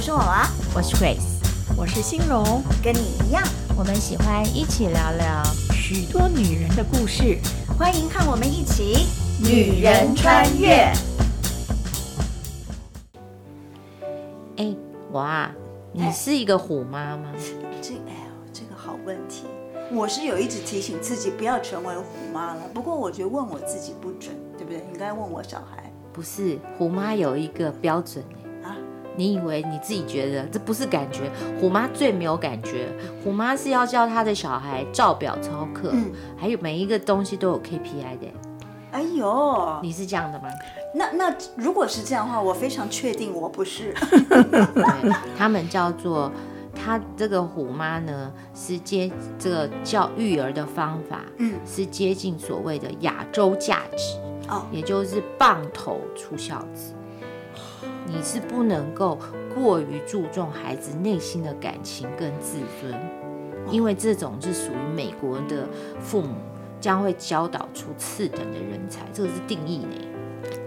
我是我娃，我是 Grace，我是欣荣，跟你一样，我们喜欢一起聊聊许多女人的故事，欢迎看我们一起女人穿越。哎，哇，你是一个虎妈吗？这哎呦，这个好问题。我是有一直提醒自己不要成为虎妈了，不过我觉得问我自己不准，对不对？应该问我小孩。不是，虎妈有一个标准啊？你以为你自己觉得这不是感觉？虎妈最没有感觉，虎妈是要教她的小孩照表操课，嗯，还有每一个东西都有 KPI 的。哎呦，你是这样的吗？那那如果是这样的话，我非常确定我不是。对，他们叫做。他这个虎妈呢，是接这个教育儿的方法，嗯，是接近所谓的亚洲价值，哦，也就是棒头出孝子。你是不能够过于注重孩子内心的感情跟自尊，因为这种是属于美国的父母将会教导出次等的人才，这个是定义呢。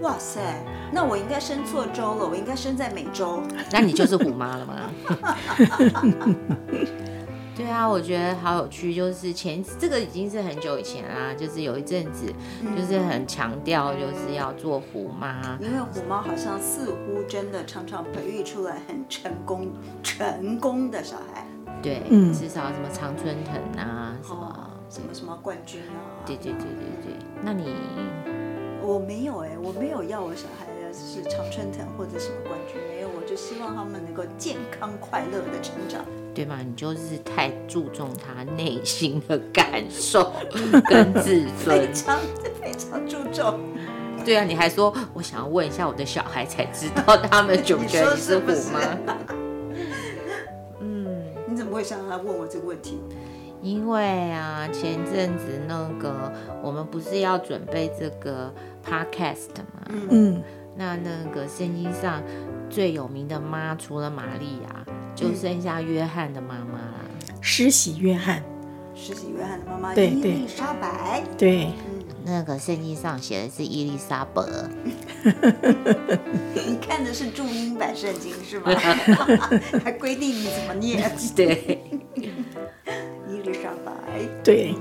哇塞，那我应该生错州了，我应该生在美洲。那你就是虎妈了吗？对啊，我觉得好有趣，就是前这个已经是很久以前啦，就是有一阵子，就是很强调就是要做虎妈，因为虎妈好像似乎真的常常培育出来很成功成功的小孩。对，嗯，至少什么常春藤啊，什么、哦、什么什么冠军啊。对对对对对，那你？我没有哎、欸，我没有要我小孩是常春藤或者什么冠军，没有，我就希望他们能够健康快乐的成长，对吗？你就是太注重他内心的感受跟自尊，非常非常注重。对啊，你还说我想要问一下我的小孩才知道他们觉不觉得你是虎妈？嗯，你怎么会想要问我这个问题？因为啊，前阵子那个我们不是要准备这个 podcast 吗？嗯，那那个圣经上最有名的妈，除了玛利亚，就剩下约翰的妈妈啦。施洗约翰，施洗约翰的妈妈伊丽莎白。对，嗯，那个圣经上写的是伊丽莎白。你看的是注音版圣经是吗？还规定你怎么念？对。伊丽莎白对，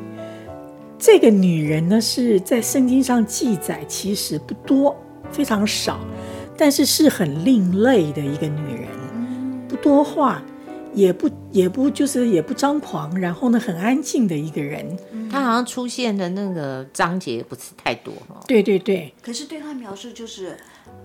这个女人呢，是在圣经上记载，其实不多，非常少，但是是很另类的一个女人，不多话，也不也不就是也不张狂，然后呢，很安静的一个人。她好像出现的那个章节不是太多。对对对。可是对她描述就是。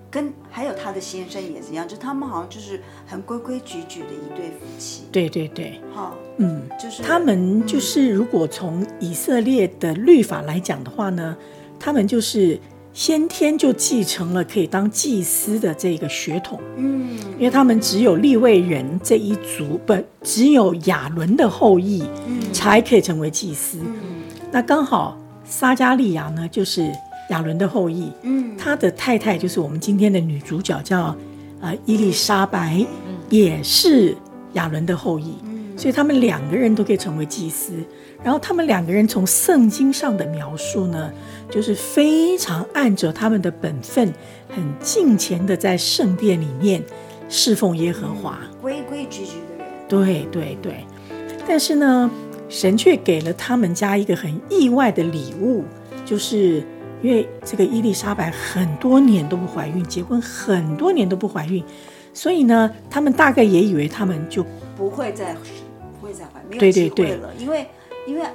跟还有她的先生也是一样，就他们好像就是很规规矩矩的一对夫妻。对对对，好，嗯，就是他们就是如果从以色列的律法来讲的话呢，他们就是先天就继承了可以当祭司的这个血统。嗯，因为他们只有立位人这一族，不，只有亚伦的后裔，才可以成为祭司。嗯，那刚好撒加利亚呢，就是。亚伦的后裔，嗯，他的太太就是我们今天的女主角，叫呃伊丽莎白，也是亚伦的后裔，所以他们两个人都可以成为祭司。然后他们两个人从圣经上的描述呢，就是非常按照他们的本分，很敬虔的在圣殿里面侍奉耶和华，规规矩矩的人。对对对，但是呢，神却给了他们家一个很意外的礼物，就是。因为这个伊丽莎白很多年都不怀孕，结婚很多年都不怀孕，所以呢，他们大概也以为他们就不会再不会再怀，没有机会了。因为因为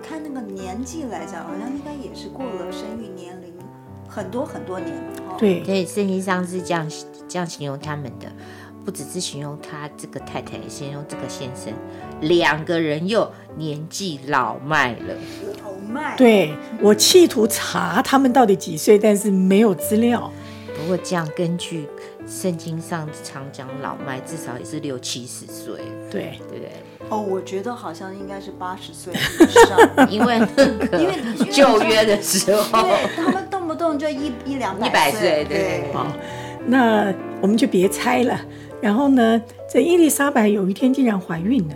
看那个年纪来讲，好像应该也是过了生育年龄很多很多年了。对，所以圣经上是这样这样形容他们的，不只是形容他这个太太，也形容这个先生，两个人又年纪老迈了。老迈对，我企图查他们到底几岁，但是没有资料。不过这样根据圣经上常讲老迈，至少也是六七十岁。对对对。哦，我觉得好像应该是八十岁以上，因为那个因为旧约的时候，他们动不动就一一两一百岁。对，好，那我们就别猜了。然后呢，这伊丽莎白有一天竟然怀孕了。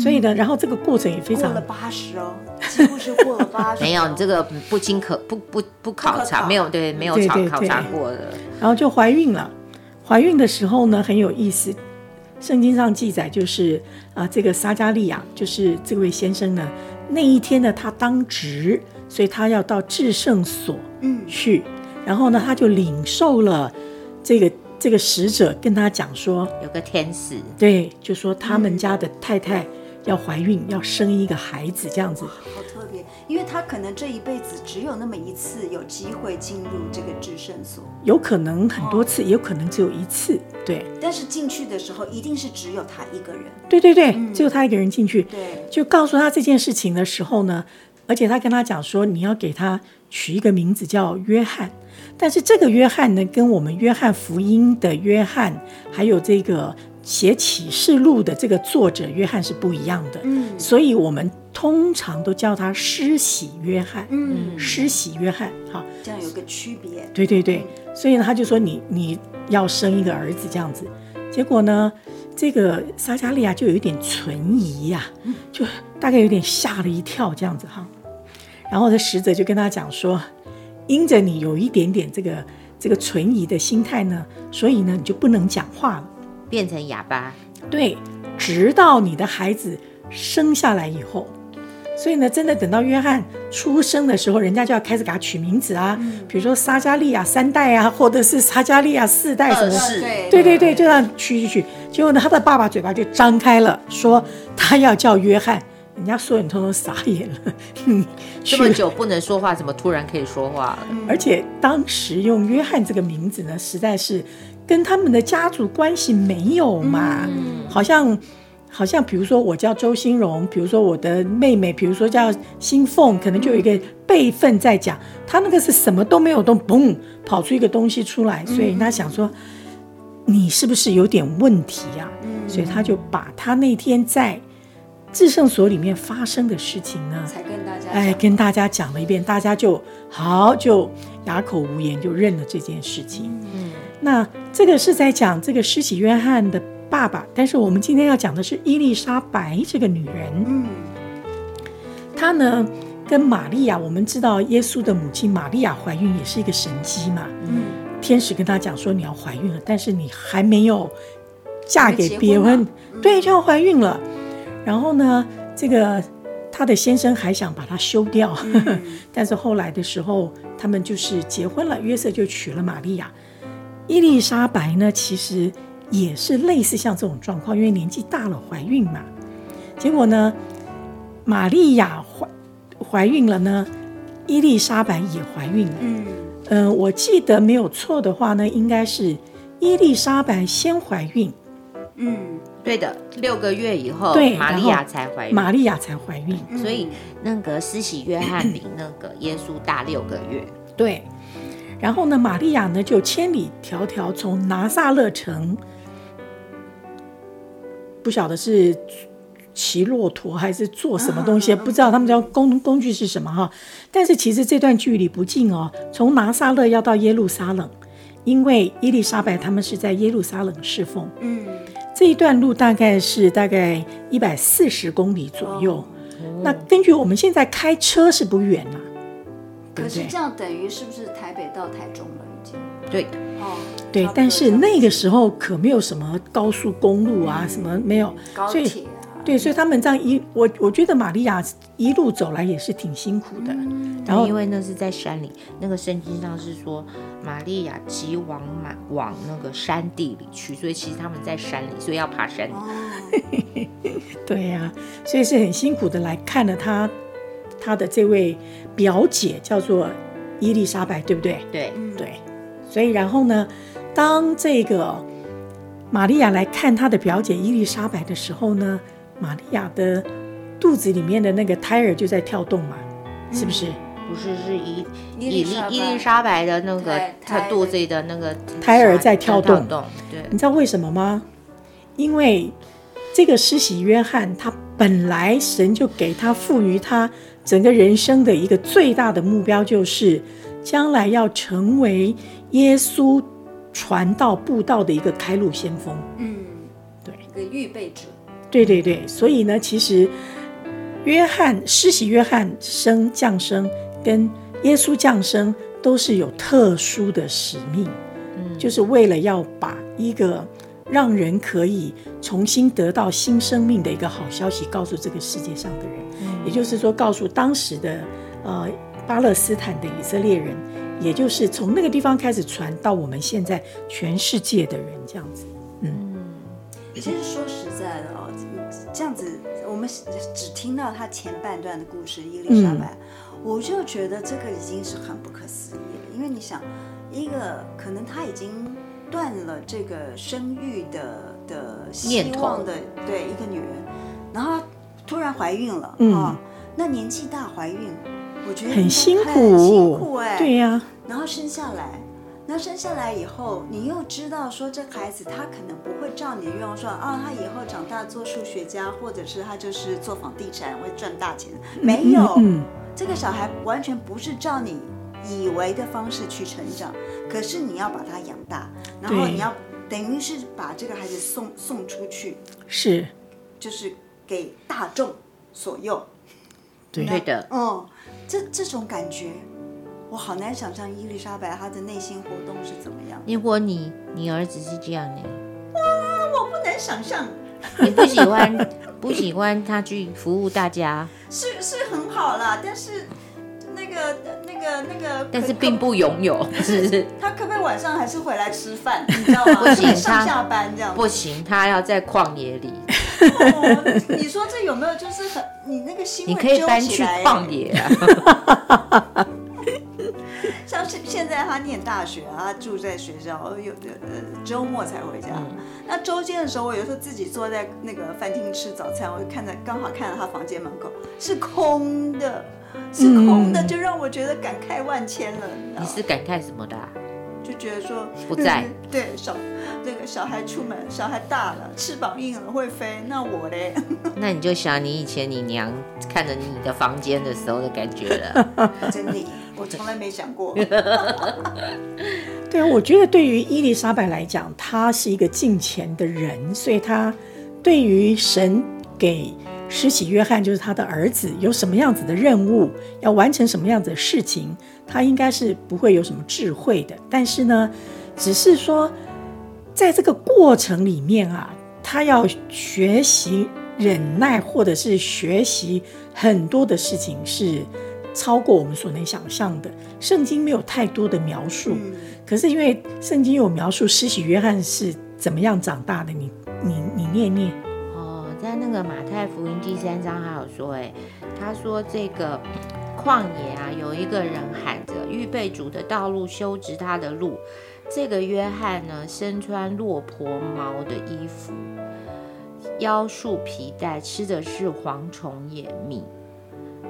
所以呢，然后这个过程也非常过了八十哦，几乎是过了八十。没有，你这个不经可不不不考察，没有对，没有考考察过的。然后就怀孕了，怀孕的时候呢，很有意思，圣经上记载就是啊、呃，这个撒迦利亚就是这位先生呢，那一天呢，他当值，所以他要到至圣所去，嗯、然后呢，他就领受了这个这个使者跟他讲说，有个天使，对，就说他们家的太太要怀孕，嗯、要生一个孩子，这样子。好特别因为他可能这一辈子只有那么一次有机会进入这个至圣所，有可能很多次，哦、也有可能只有一次。对，但是进去的时候一定是只有他一个人。对对对，嗯、只有他一个人进去。对，就告诉他这件事情的时候呢，而且他跟他讲说，你要给他取一个名字叫约翰。但是这个约翰呢，跟我们约翰福音的约翰，还有这个。写启示录的这个作者约翰是不一样的，嗯，所以我们通常都叫他施洗约翰，嗯，施洗约翰，哈，这样有个区别，对对对，所以呢，他就说你你要生一个儿子这样子，结果呢，这个撒加利亚就有一点存疑呀，就大概有点吓了一跳这样子哈，然后这使者就跟他讲说，因着你有一点点这个这个存疑的心态呢，所以呢，你就不能讲话了。变成哑巴，对，直到你的孩子生下来以后，所以呢，真的等到约翰出生的时候，人家就要开始给他取名字啊，嗯、比如说撒加利亚三代啊，或者是撒加利亚四代什么的，对对对，就这样取取取。结果呢，他的爸爸嘴巴就张开了，说他要叫约翰，人家所有人通通傻眼了。这么久不能说话，怎么突然可以说话了？而且当时用约翰这个名字呢，实在是。跟他们的家族关系没有嘛？嗯、好像，好像，比如说我叫周新荣，比如说我的妹妹，比如说叫新凤，可能就有一个辈分在讲。他那个是什么都没有，都嘣跑出一个东西出来，所以他想说你是不是有点问题呀、所以他就把他那天在至圣所里面发生的事情呢，才跟大家哎跟大家讲了一遍，大家就好就哑口无言，就认了这件事情。嗯。那这个是在讲这个施洗约翰的爸爸，但是我们今天要讲的是伊丽莎白这个女人。嗯，她呢跟玛利亚，我们知道耶稣的母亲玛利亚怀孕也是一个神迹嘛。嗯，天使跟她讲说你要怀孕了，但是你还没有嫁给别人，对，就要怀孕了。然后呢，这个她的先生还想把她休掉，嗯、但是后来的时候，他们就是结婚了，约瑟就娶了玛利亚。伊丽莎白呢，其实也是类似像这种状况，因为年纪大了怀孕嘛。结果呢，玛利亚怀怀孕了呢，伊丽莎白也怀孕了。嗯，呃，我记得没有错的话呢，应该是伊丽莎白先怀孕。嗯，对的，六个月以后，对，玛利亚才怀孕。玛利亚才怀孕，所以那个施洗约翰比那个耶稣大六个月。对。然后呢，玛利亚呢就千里迢迢从拿撒勒城，不晓得是骑骆驼还是做什么东西，不知道他们叫工工具是什么哈。但是其实这段距离不近哦，从拿撒勒要到耶路撒冷，因为伊丽莎白他们是在耶路撒冷侍奉，嗯，这一段路大概是大概一百四十公里左右。哦，那根据我们现在开车是不远了。可是这样等于是不是台北到台中了已经？对，哦，对，但是那个时候可没有什么高速公路啊，嗯、什么没有，高铁啊。对，所以他们这样一，我我觉得玛利亚一路走来也是挺辛苦的。嗯、然后因为那是在山里，那个圣经上是说玛利亚急往马往那个山地里去，所以其实他们在山里，所以要爬山。哦、对呀、啊，所以是很辛苦的来看了他。他的这位表姐叫做伊丽莎白，对不对？对，对。所以然后呢，当这个玛利亚来看她的表姐伊丽莎白的时候呢，玛利亚的肚子里面的那个胎儿就在跳动嘛，嗯、是不是？不是，是伊伊丽伊丽莎白的那个她肚子里的那个胎儿在跳动。动对，你知道为什么吗？因为这个施洗约翰，他本来神就给他赋予他。整个人生的一个最大的目标，就是将来要成为耶稣传道布道的一个开路先锋。嗯，对，一个预备者。对对对，所以呢，其实约翰施洗约翰生降生跟耶稣降生都是有特殊的使命，嗯，就是为了要把一个让人可以重新得到新生命的一个好消息，告诉这个世界上的人。嗯、也就是说，告诉当时的呃巴勒斯坦的以色列人，也就是从那个地方开始传到我们现在全世界的人，这样子。嗯，其实说实在的哦，这样子我们只听到他前半段的故事，伊丽莎白，嗯、我就觉得这个已经是很不可思议了，因为你想，一个可能他已经。断了这个生育的的希望的，对一个女人，然后突然怀孕了，嗯、哦，那年纪大怀孕，我觉得很辛苦，很辛苦哎，对呀、啊，然后生下来，那生下来以后，你又知道说这孩子他可能不会照你的愿望说啊，他以后长大做数学家，或者是他就是做房地产会赚大钱，没有，嗯嗯、这个小孩完全不是照你以为的方式去成长，可是你要把他养大。然后你要等于是把这个孩子送送出去，是，就是给大众所用，对的，嗯，这这种感觉，我好难想象伊丽莎白她的内心活动是怎么样。如果你你儿子是这样的，哇，我不能想象。你不喜欢 不喜欢他去服务大家，是是很好啦，但是。那个那个，但是并不拥有，是不是？他可不可以晚上还是回来吃饭？你知道吗？不行，上下班这样不行，他要在旷野里。哦，你说这有没有就是很你那个心？你可以搬去旷野啊。像现现在他念大学啊，他住在学校，有的呃周末才回家。嗯、那周间的时候，我有时候自己坐在那个饭厅吃早餐，我就看着刚好看到他房间门口是空的。是空的，就让我觉得感慨万千了。你，是感慨什么的、啊？就觉得说不在。对，小那个小孩出门，小孩大了，翅膀硬了会飞。那我嘞？那你就想你以前你娘看着你的房间的时候的感觉了。真的，我从来没想过。对啊，我觉得对于伊丽莎白来讲，她是一个敬虔的人，所以她对于神给。施洗约翰就是他的儿子，有什么样子的任务，要完成什么样子的事情，他应该是不会有什么智慧的。但是呢，只是说，在这个过程里面啊，他要学习忍耐，或者是学习很多的事情，是超过我们所能想象的。圣经没有太多的描述，可是因为圣经有描述施洗约翰是怎么样长大的，你你你念念。在那个马太福音第三章还有说，哎，他说这个旷野啊，有一个人喊着预备主的道路，修直他的路。这个约翰呢，身穿骆驼毛的衣服，腰束皮带，吃的是蝗虫野蜜，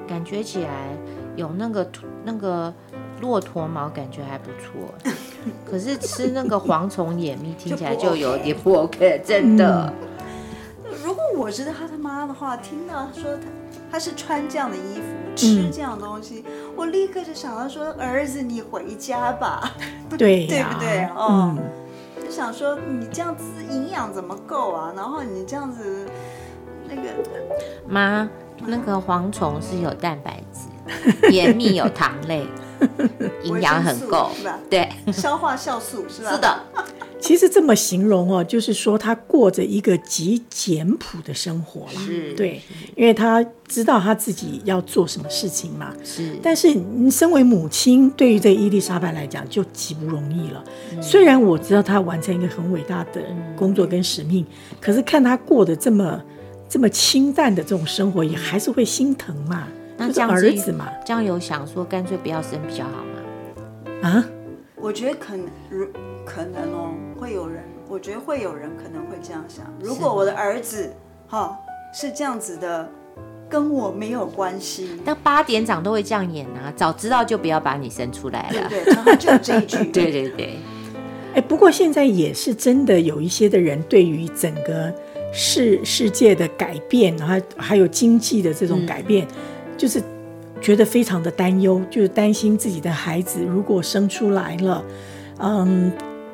感觉起来有那个那个骆驼毛，感觉还不错。可是吃那个蝗虫野蜜，听起来就有点不 OK，真的。我知道他他妈的话，听到说他他是穿这样的衣服，吃这样的东西，嗯、我立刻就想到说，儿子你回家吧，对、啊、对不对？哦，嗯、就想说你这样子营养怎么够啊？然后你这样子那个妈，那个蝗虫是有蛋白质，盐蜜有糖类，营养很够，是吧？对，消化酵素是吧？是的。其实这么形容哦，就是说他过着一个极简朴的生活了，是对，因为他知道他自己要做什么事情嘛。是，但是你身为母亲，对于这伊丽莎白来讲就极不容易了。嗯、虽然我知道他完成一个很伟大的工作跟使命，嗯、可是看他过得这么这么清淡的这种生活，也还是会心疼嘛。那这样儿子嘛，这样有想说干脆不要生比较好吗？啊？我觉得可能，可能哦，会有人，我觉得会有人可能会这样想。如果我的儿子哈是这样子的，跟我没有关系。那八点档都会这样演啊，早知道就不要把你生出来了。对对，然后就这一句。对对对。哎，不过现在也是真的有一些的人，对于整个世世界的改变，然后还有经济的这种改变，嗯、就是。觉得非常的担忧，就是担心自己的孩子如果生出来了，嗯，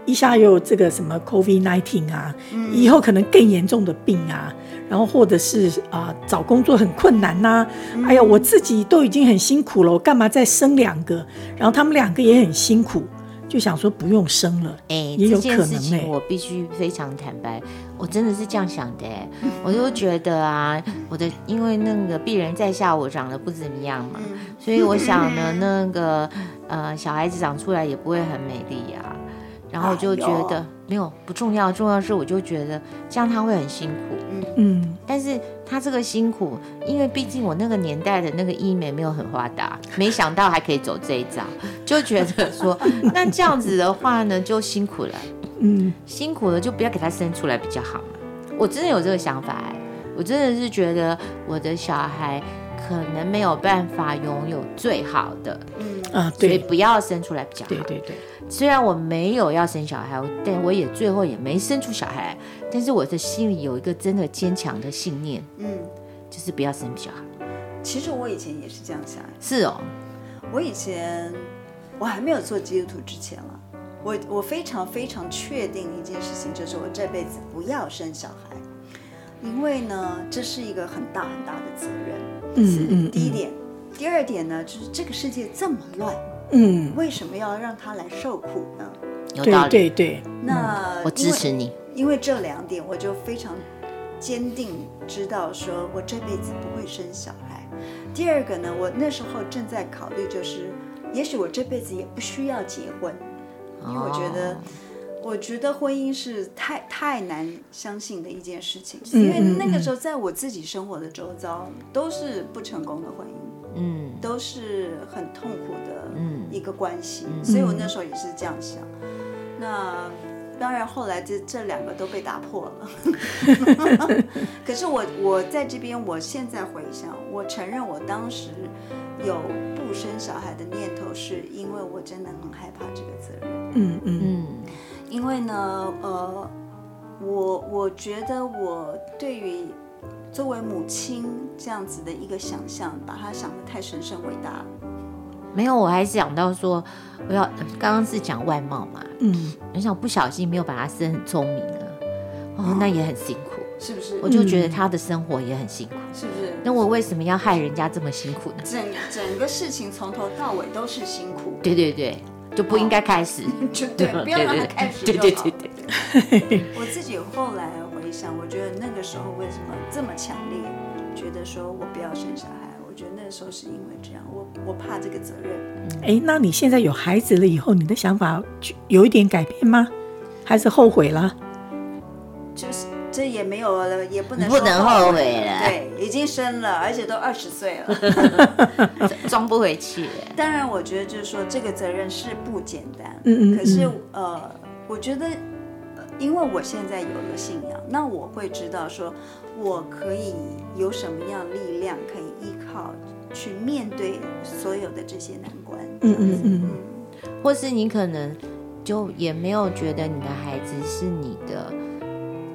一下又有这个什么 COVID nineteen 啊，嗯、以后可能更严重的病啊，然后或者是啊、呃、找工作很困难呐、啊，嗯、哎呀，我自己都已经很辛苦了，我干嘛再生两个？然后他们两个也很辛苦，就想说不用生了。哎，也有可能、欸、这件事情我必须非常坦白，我真的是这样想的。我就觉得啊，我的因为那个鄙人在下，我长得不怎么样嘛，所以我想呢，那个呃小孩子长出来也不会很美丽呀、啊。然后我就觉得、哎、没有不重要，重要的是我就觉得这样他会很辛苦。嗯，但是他这个辛苦，因为毕竟我那个年代的那个医美没有很发达，没想到还可以走这一招，就觉得说 那这样子的话呢，就辛苦了。嗯，辛苦了就不要给他生出来比较好嘛。我真的有这个想法哎，我真的是觉得我的小孩可能没有办法拥有最好的，嗯啊，对，所以不要生出来比较好。对对对。虽然我没有要生小孩，但我也最后也没生出小孩。但是我的心里有一个真的坚强的信念，嗯，就是不要生小孩。其实我以前也是这样想。是哦，我以前我还没有做基督徒之前了，我我非常非常确定一件事情，就是我这辈子不要生小孩，因为呢，这是一个很大很大的责任。嗯嗯。第一点，第二点呢，就是这个世界这么乱。嗯，为什么要让他来受苦呢？有道理，对对对。那我支持你，因为这两点，我就非常坚定知道，说我这辈子不会生小孩。第二个呢，我那时候正在考虑，就是也许我这辈子也不需要结婚，因为我觉得，我觉得婚姻是太太难相信的一件事情，因为那个时候在我自己生活的周遭都是不成功的婚姻。嗯，都是很痛苦的一个关系，嗯、所以我那时候也是这样想。嗯、那当然，后来这这两个都被打破了。可是我我在这边，我现在回想，我承认我当时有不生小孩的念头，是因为我真的很害怕这个责任。嗯嗯嗯，因为呢，呃，我我觉得我对于。作为母亲这样子的一个想象，把他想得太神圣伟大了。没有，我还想到说，我要刚刚是讲外貌嘛，嗯，我想不小心没有把他生很聪明啊，哦，那也很辛苦，是不是？我就觉得他的生活也很辛苦，是不是？那我为什么要害人家这么辛苦呢？整整个事情从头到尾都是辛苦，对对对，就不应该开始，就对，不要让他开始。对对对对，我自己后来。想，我觉得那个时候为什么这么强烈，觉得说我不要生小孩？我觉得那个时候是因为这样，我我怕这个责任。哎，那你现在有孩子了以后，你的想法有一点改变吗？还是后悔了？就是这也没有了，也不能不能后悔了。对，已经生了，而且都二十岁了，装不回去。当然，我觉得就是说这个责任是不简单。嗯嗯。可是呃，我觉得。因为我现在有了信仰，那我会知道说，我可以有什么样力量可以依靠去面对所有的这些难关。嗯嗯嗯，或是你可能就也没有觉得你的孩子是你的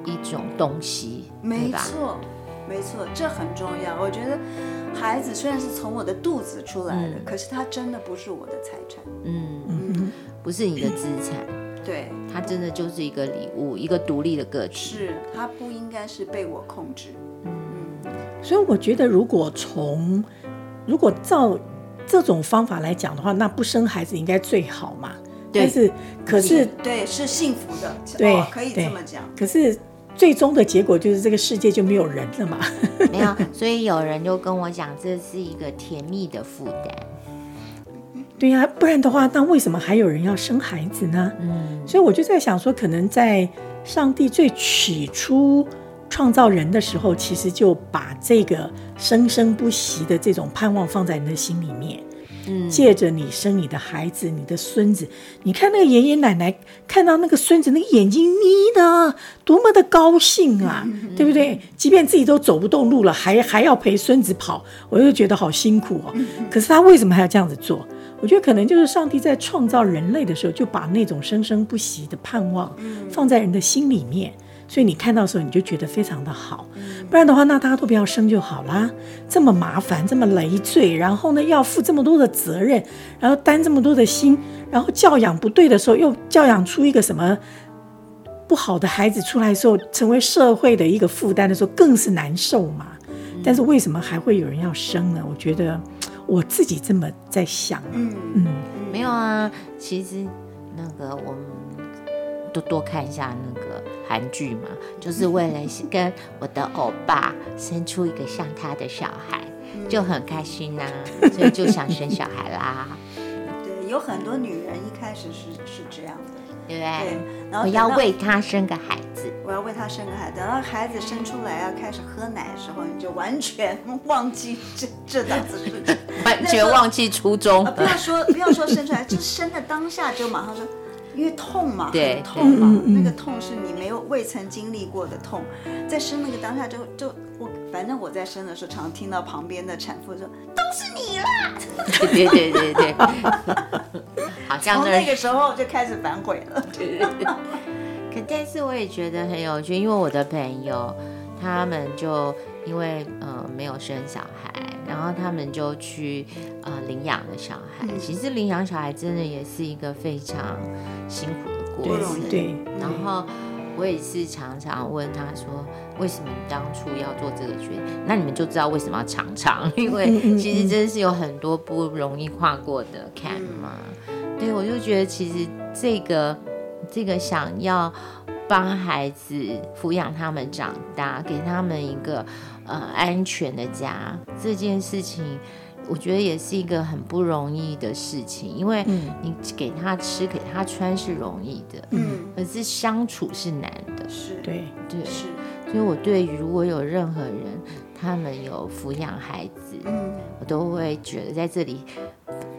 一种东西。没错，没错，这很重要。我觉得孩子虽然是从我的肚子出来的，嗯、可是他真的不是我的财产。嗯嗯，不是你的资产。对，他真的就是一个礼物，一个独立的个体。是，他不应该是被我控制。嗯，所以我觉得，如果从如果照这种方法来讲的话，那不生孩子应该最好嘛。对但是，可是对，是幸福的。对，哦、可以这么讲。可是最终的结果就是这个世界就没有人了嘛。没有，所以有人就跟我讲，这是一个甜蜜的负担。对呀、啊，不然的话，那为什么还有人要生孩子呢？嗯，所以我就在想说，可能在上帝最起初创造人的时候，其实就把这个生生不息的这种盼望放在你的心里面。嗯，借着你生你的孩子，你的孙子，你看那个爷爷奶奶看到那个孙子，那个眼睛眯的多么的高兴啊，嗯、对不对？即便自己都走不动路了，还还要陪孙子跑，我就觉得好辛苦哦。可是他为什么还要这样子做？我觉得可能就是上帝在创造人类的时候，就把那种生生不息的盼望放在人的心里面，所以你看到的时候，你就觉得非常的好。不然的话，那大家都不要生就好啦。这么麻烦，这么累赘，然后呢，要负这么多的责任，然后担这么多的心，然后教养不对的时候，又教养出一个什么不好的孩子出来的时候，成为社会的一个负担的时候，更是难受嘛。但是为什么还会有人要生呢？我觉得。我自己这么在想，嗯嗯，没有啊，其实那个我们多多看一下那个韩剧嘛，就是为了跟我的欧巴生出一个像他的小孩，就很开心呐、啊，所以就想生小孩啦。对，有很多女人一开始是是这样的。对不对？对，然后我要为他生个孩子，我要为他生个孩子。等到孩子生出来要开始喝奶的时候，你就完全忘记这这档子事情，完全忘记初衷。不要说 不要说生出来，就生的当下就马上说，因为痛嘛，对，痛嘛，那个痛是你没有未曾经历过的痛，在生那个当下就就我反正我在生的时候，常听到旁边的产妇说都是你啦，对对对对对。好像从那个时候就开始反悔了。可但是我也觉得很有趣，因为我的朋友他们就因为呃没有生小孩，然后他们就去呃领养了小孩。嗯、其实领养小孩真的也是一个非常辛苦的过程。对。对然后我也是常常问他说：“为什么你当初要做这个决定？”那你们就知道为什么要常常，因为其实真的是有很多不容易跨过的坎嘛。嗯对，我就觉得其实这个这个想要帮孩子抚养他们长大，给他们一个呃安全的家，这件事情，我觉得也是一个很不容易的事情。因为你给他吃、给他穿是容易的，嗯，可是相处是难的。是，对，对，是。所以我对于如果有任何人他们有抚养孩子，嗯，我都会觉得在这里。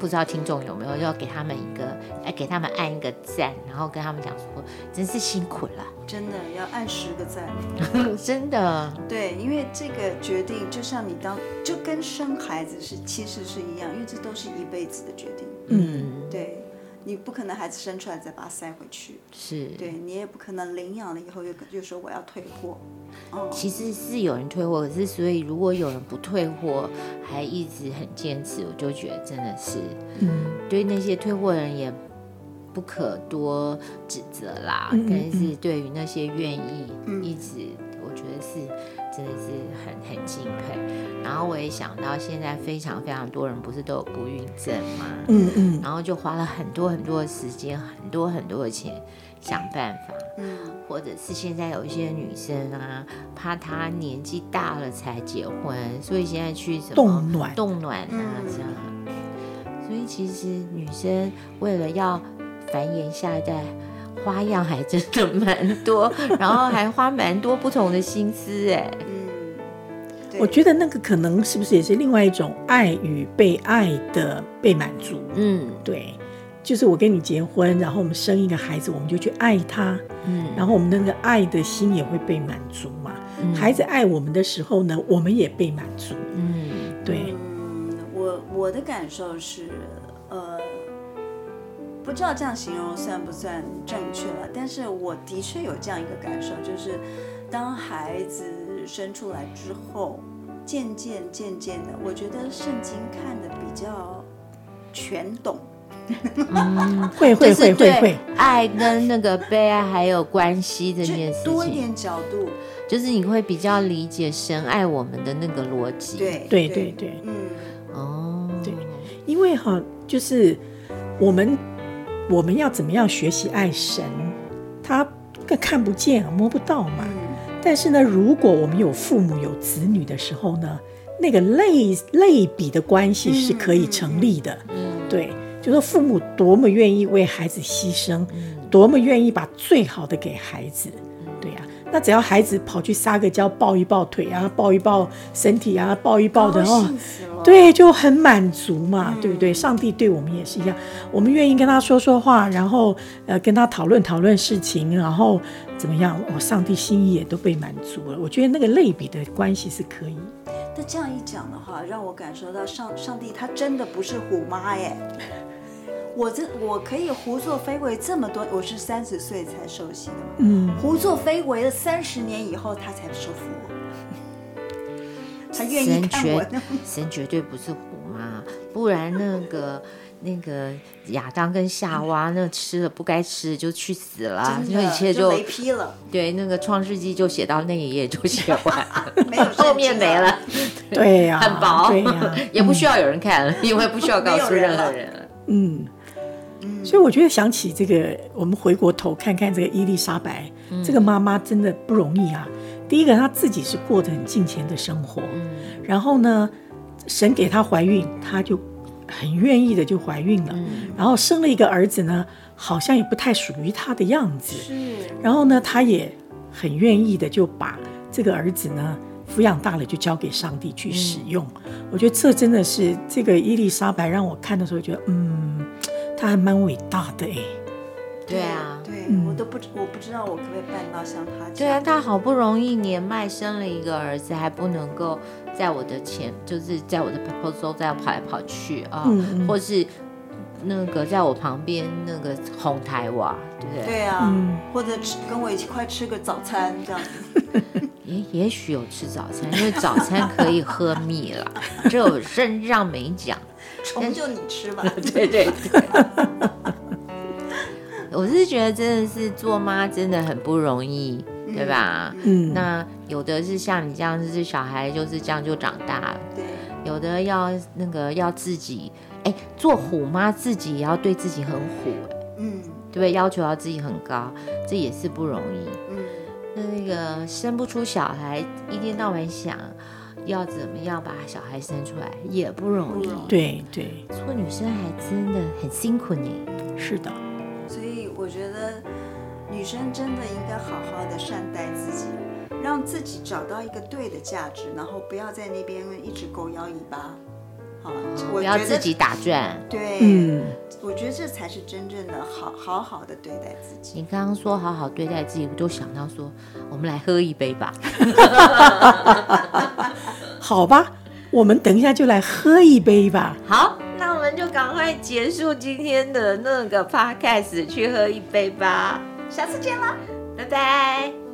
不知道听众有没有要给他们一个，哎，给他们按一个赞，然后跟他们讲说，真是辛苦了，真的要按十个赞，真的。对，因为这个决定，就像你当，就跟生孩子是其实是一样，因为这都是一辈子的决定。嗯，对。你不可能孩子生出来再把它塞回去，是对，你也不可能领养了以后又又说我要退货。哦，其实是有人退货，可是所以如果有人不退货，还一直很坚持，我就觉得真的是，嗯，对那些退货人也不可多指责啦。嗯嗯嗯，但是对于那些愿意一直，嗯，我觉得是。真的是很很敬佩，然后我也想到现在非常非常多人不是都有不孕症吗？嗯嗯，然后就花了很多很多的时间，很多很多的钱想办法，嗯，或者是现在有一些女生啊，怕她年纪大了才结婚，所以现在去什么冻卵冻卵啊这样，所以其实女生为了要繁衍下一代。花样还真的蛮多，然后还花蛮多不同的心思哎。嗯，我觉得那个可能是不是也是另外一种爱与被爱的被满足？嗯，对，就是我跟你结婚，然后我们生一个孩子，我们就去爱他，嗯，然后我们那个爱的心也会被满足嘛。嗯，孩子爱我们的时候呢，我们也被满足。嗯，对。嗯，我我的感受是，呃。不知道这样形容算不算正确了，但是我的确有这样一个感受，就是当孩子生出来之后，渐渐渐渐的，我觉得圣经看的比较全懂。嗯，会会会会会，爱跟那个被爱还有关系这件事情，多一点角度，就是你会比较理解神爱我们的那个逻辑。对对对对，嗯，哦，对，因为哈，就是我们。我们要怎么样学习爱神？他更看不见啊，摸不到嘛。但是呢，如果我们有父母有子女的时候呢，那个类类比的关系是可以成立的。嗯，对，就说父母多么愿意为孩子牺牲，多么愿意把最好的给孩子。对呀，那只要孩子跑去撒个娇，抱一抱腿啊，抱一抱身体啊，抱一抱的哦。对，就很满足嘛，嗯、对不对？上帝对我们也是一样，我们愿意跟他说说话，然后呃跟他讨论讨论事情，然后怎么样？哦，上帝心意也都被满足了。我觉得那个类比的关系是可以。那这样一讲的话，让我感受到上上帝他真的不是虎妈耶。我这我可以胡作非为这么多，我是三十岁才受洗的，嗯，胡作非为了三十年以后，他才收服我。神绝神绝对不是虎妈，不然那个那个亚当跟夏娃那吃了不该吃的就去死了，那一切就没批了。对，那个创世纪就写到那一页就写完了，没有后面没了。对呀，很薄，也不需要有人看了，因为不需要 告诉任何人了。嗯，所以我觉得想起这个，我们回过头看看这个伊丽莎白，嗯、这个妈妈真的不容易啊。第一个，她自己是过得很敬虔的生活，嗯、然后呢，神给她怀孕，她就很愿意的就怀孕了，嗯、然后生了一个儿子呢，好像也不太属于她的样子，是。然后呢，她也很愿意的就把这个儿子呢抚养大了，就交给上帝去使用。嗯、我觉得这真的是这个伊丽莎白让我看的时候觉得，嗯。他还蛮伟大的哎，对啊，对我都不我不知道我可不可以办到像他这样。对啊，他好不容易年迈生了一个儿子，还不能够在我的前，就是在我的 proposal 在跑来跑去啊，嗯嗯。或是那个在我旁边那个哄抬娃，对不对？对啊，嗯、或者吃跟我一起快吃个早餐这样子。也也许有吃早餐，因为早餐可以喝蜜了，这我真让没讲。虫就你吃吧，对 对对。我是觉得真的是做妈真的很不容易，嗯、对吧？嗯。那有的是像你这样，就是小孩就是这样就长大了。对。有的要那个要自己，哎，做虎妈自己也要对自己很虎，嗯，对不对？要求要自己很高，这也是不容易。嗯。那那个生不出小孩，一天到晚想。要怎么样把小孩生出来也不容易，对对，做女生还真的很辛苦呢。是的，所以我觉得女生真的应该好好的善待自己，让自己找到一个对的价值，然后不要在那边一直狗摇尾巴。好，不要自己打转。对，嗯，我觉得这才是真正的好好好的对待自己。你刚刚说好好对待自己，我就想到说，我们来喝一杯吧。好吧，我们等一下就来喝一杯吧。好，那我们就赶快结束今天的那个 podcast，去喝一杯吧。下次见啦，拜拜。